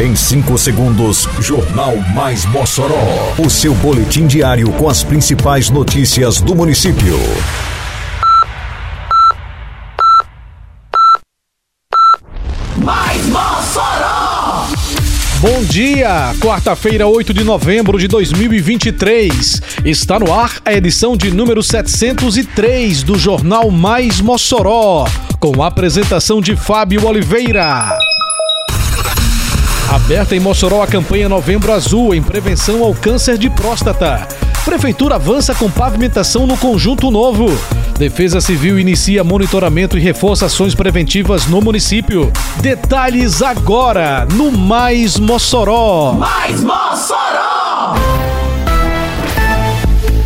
Em 5 segundos, Jornal Mais Mossoró. O seu boletim diário com as principais notícias do município. Mais Mossoró! Bom dia! Quarta-feira, 8 de novembro de 2023. Está no ar a edição de número 703 do Jornal Mais Mossoró, com a apresentação de Fábio Oliveira. Aberta em Mossoró a campanha Novembro Azul em prevenção ao câncer de próstata. Prefeitura avança com pavimentação no conjunto novo. Defesa Civil inicia monitoramento e reforça ações preventivas no município. Detalhes agora no Mais Mossoró. Mais Mossoró!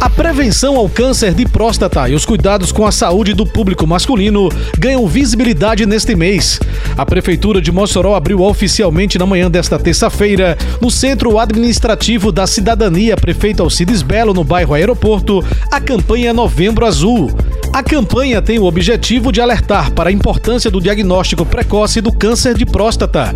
A prevenção ao câncer de próstata e os cuidados com a saúde do público masculino ganham visibilidade neste mês. A Prefeitura de Mossoró abriu oficialmente na manhã desta terça-feira, no Centro Administrativo da Cidadania Prefeito Alcides Belo, no bairro Aeroporto, a campanha Novembro Azul. A campanha tem o objetivo de alertar para a importância do diagnóstico precoce do câncer de próstata.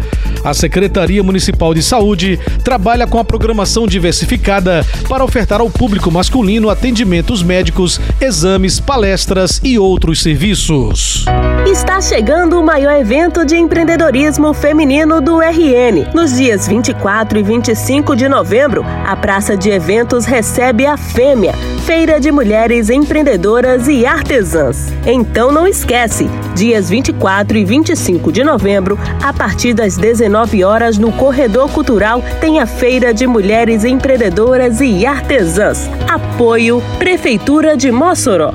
A Secretaria Municipal de Saúde trabalha com a programação diversificada para ofertar ao público masculino atendimentos médicos, exames, palestras e outros serviços. Está chegando o maior evento de empreendedorismo feminino do RN. Nos dias 24 e 25 de novembro, a Praça de Eventos recebe a Fêmea, Feira de Mulheres Empreendedoras e Artesãs. Então não esquece, dias 24 e 25 de novembro, a partir das 19 horas no Corredor Cultural, tem a Feira de Mulheres Empreendedoras e Artesãs. Apoio Prefeitura de Mossoró.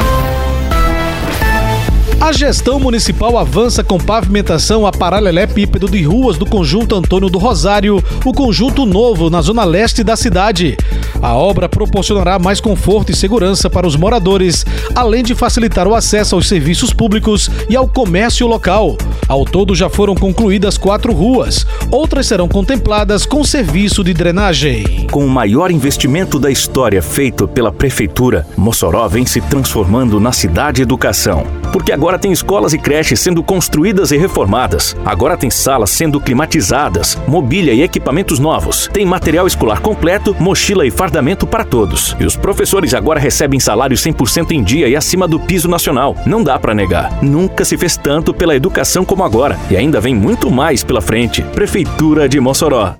A gestão municipal avança com pavimentação a paralelepípedo de ruas do conjunto Antônio do Rosário, o conjunto novo na zona leste da cidade. A obra proporcionará mais conforto e segurança para os moradores, além de facilitar o acesso aos serviços públicos e ao comércio local. Ao todo já foram concluídas quatro ruas, outras serão contempladas com serviço de drenagem. Com o maior investimento da história feito pela Prefeitura, Mossoró vem se transformando na cidade educação. Porque agora tem escolas e creches sendo construídas e reformadas. Agora tem salas sendo climatizadas, mobília e equipamentos novos. Tem material escolar completo, mochila e fardamento para todos. E os professores agora recebem salário 100% em dia e acima do piso nacional. Não dá para negar. Nunca se fez tanto pela educação como agora. E ainda vem muito mais pela frente. Prefeitura de Mossoró.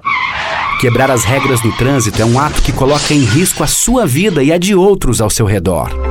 Quebrar as regras do trânsito é um ato que coloca em risco a sua vida e a de outros ao seu redor.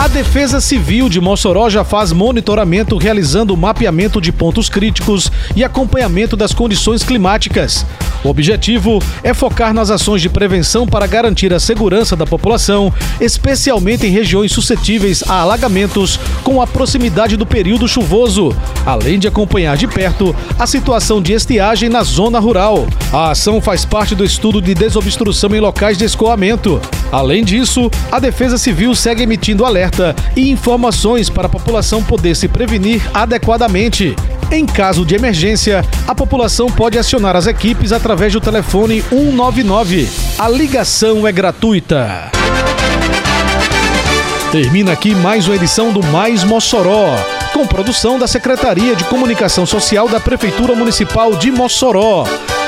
A Defesa Civil de Mossoró já faz monitoramento realizando mapeamento de pontos críticos e acompanhamento das condições climáticas. O objetivo é focar nas ações de prevenção para garantir a segurança da população, especialmente em regiões suscetíveis a alagamentos com a proximidade do período chuvoso, além de acompanhar de perto a situação de estiagem na zona rural. A ação faz parte do estudo de desobstrução em locais de escoamento. Além disso, a Defesa Civil segue emitindo alerta e informações para a população poder se prevenir adequadamente. Em caso de emergência, a população pode acionar as equipes através do telefone 199. A ligação é gratuita. Termina aqui mais uma edição do Mais Mossoró, com produção da Secretaria de Comunicação Social da Prefeitura Municipal de Mossoró.